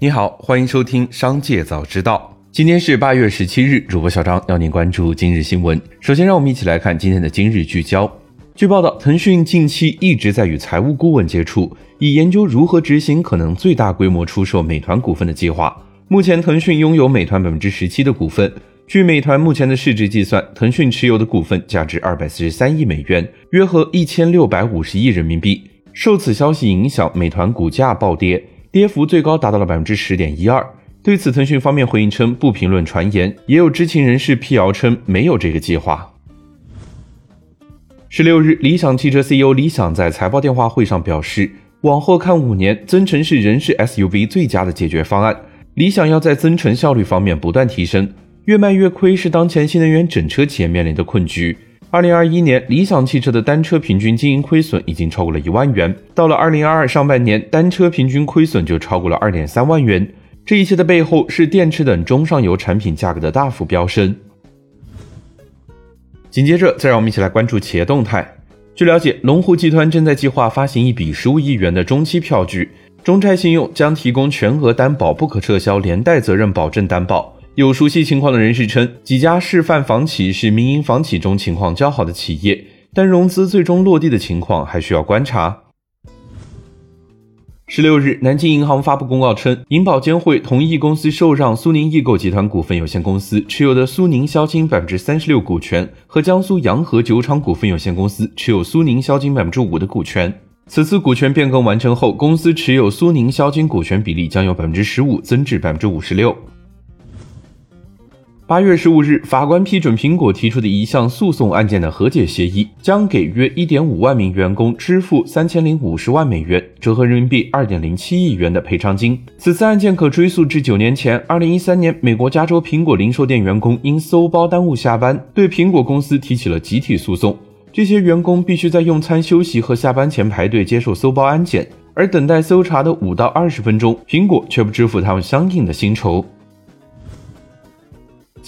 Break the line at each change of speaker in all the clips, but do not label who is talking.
你好，欢迎收听《商界早知道》。今天是八月十七日，主播小张要您关注今日新闻。首先，让我们一起来看今天的今日聚焦。据报道，腾讯近期一直在与财务顾问接触，以研究如何执行可能最大规模出售美团股份的计划。目前，腾讯拥有美团百分之十七的股份。据美团目前的市值计算，腾讯持有的股份价值二百四十三亿美元，约合一千六百五十亿人民币。受此消息影响，美团股价暴跌。跌幅最高达到了百分之十点一二。对此，腾讯方面回应称不评论传言，也有知情人士辟谣称没有这个计划。十六日，理想汽车 CEO 李想在财报电话会上表示，往后看五年，增程式仍是 SUV 最佳的解决方案。理想要在增程效率方面不断提升，越卖越亏是当前新能源整车企业面临的困局。二零二一年，理想汽车的单车平均经营亏损已经超过了一万元。到了二零二二上半年，单车平均亏损就超过了二点三万元。这一切的背后是电池等中上游产品价格的大幅飙升。紧接着，再让我们一起来关注企业动态。据了解，龙湖集团正在计划发行一笔十五亿元的中期票据，中债信用将提供全额担保，不可撤销连带责任保证担保。有熟悉情况的人士称，几家示范房企是民营房企中情况较好的企业，但融资最终落地的情况还需要观察。十六日，南京银行发布公告称，银保监会同意公司受让苏宁易购集团股份有限公司持有的苏宁销金百分之三十六股权和江苏洋河酒厂股份有限公司持有苏宁销金百分之五的股权。此次股权变更完成后，公司持有苏宁销金股权比例将由百分之十五增至百分之五十六。八月十五日，法官批准苹果提出的一项诉讼案件的和解协议，将给约一点五万名员工支付三千零五十万美元（折合人民币二点零七亿元）的赔偿金。此次案件可追溯至九年前，二零一三年，美国加州苹果零售店员工因搜包耽误下班，对苹果公司提起了集体诉讼。这些员工必须在用餐休息和下班前排队接受搜包安检，而等待搜查的五到二十分钟，苹果却不支付他们相应的薪酬。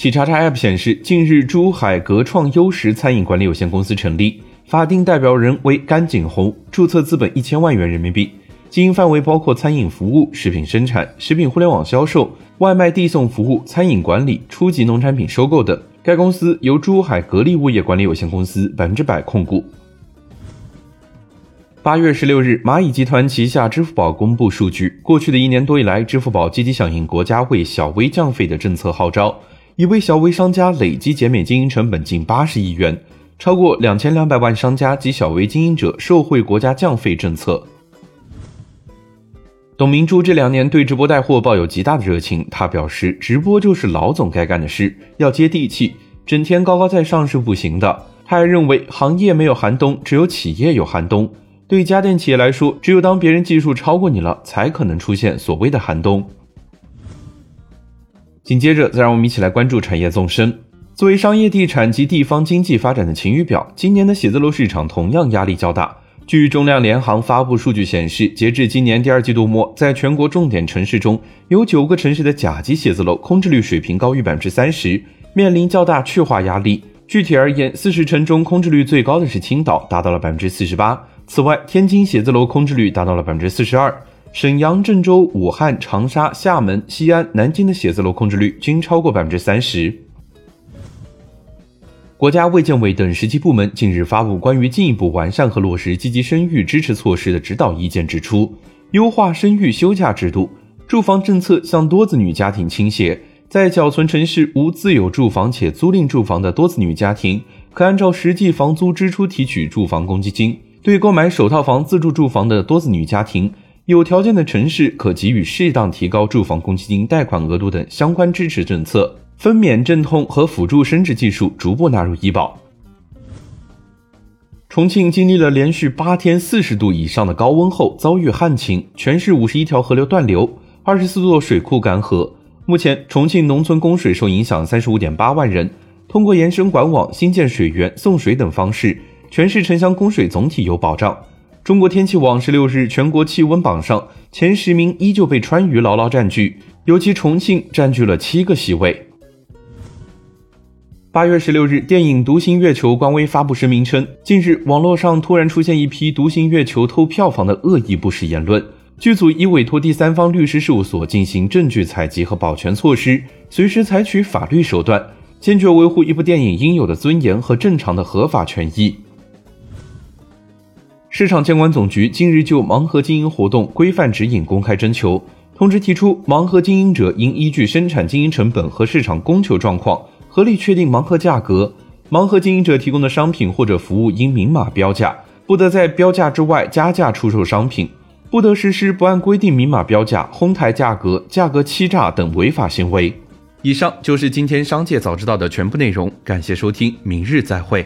企查查 App 显示，近日珠海格创优食餐饮管理有限公司成立，法定代表人为甘景红，注册资本一千万元人民币，经营范围包括餐饮服务、食品生产、食品互联网销售、外卖递送服务、餐饮管理、初级农产品收购等。该公司由珠海格力物业管理有限公司百分之百控股。八月十六日，蚂蚁集团旗下支付宝公布数据，过去的一年多以来，支付宝积极响应国家为小微降费的政策号召。已为小微商家累计减免经营成本近八十亿元，超过两千两百万商家及小微经营者受惠国家降费政策。董明珠这两年对直播带货抱有极大的热情，她表示，直播就是老总该干的事，要接地气，整天高高在上是不行的。他还认为，行业没有寒冬，只有企业有寒冬。对家电企业来说，只有当别人技术超过你了，才可能出现所谓的寒冬。紧接着，再让我们一起来关注产业纵深。作为商业地产及地方经济发展的晴雨表，今年的写字楼市场同样压力较大。据中量联行发布数据显示，截至今年第二季度末，在全国重点城市中，有九个城市的甲级写字楼空置率水平高于百分之三十，面临较大去化压力。具体而言，四十城中空置率最高的是青岛，达到了百分之四十八。此外，天津写字楼空置率达到了百分之四十二。沈阳、郑州、武汉、长沙、厦门、西安、南京的写字楼空置率均超过百分之三十。国家卫健委等十级部门近日发布关于进一步完善和落实积极生育支持措施的指导意见，指出，优化生育休假制度，住房政策向多子女家庭倾斜，在缴存城市无自有住房且租赁住房的多子女家庭，可按照实际房租支出提取住房公积金；对购买首套房自住住房的多子女家庭，有条件的城市可给予适当提高住房公积金贷款额度等相关支持政策，分娩、镇痛和辅助生殖技术逐步纳入医保。重庆经历了连续八天四十度以上的高温后，遭遇旱情，全市五十一条河流断流，二十四座水库干涸。目前，重庆农村供水受影响三十五点八万人，通过延伸管网、新建水源、送水等方式，全市城乡供水总体有保障。中国天气网十六日全国气温榜上前十名依旧被川渝牢牢占据，尤其重庆占据了七个席位。八月十六日，电影《独行月球》官微发布声明称，近日网络上突然出现一批“独行月球”偷票房的恶意不实言论，剧组已委托第三方律师事务所进行证据采集和保全措施，随时采取法律手段，坚决维护一部电影应有的尊严和正常的合法权益。市场监管总局近日就盲盒经营活动规范指引公开征求通知提出，盲盒经营者应依据生产经营成本和市场供求状况，合理确定盲盒价格。盲盒经营者提供的商品或者服务应明码标价，不得在标价之外加价出售商品。不得实施不按规定明码标价、哄抬价格、价格欺诈等违法行为。以上就是今天商界早知道的全部内容，感谢收听，明日再会。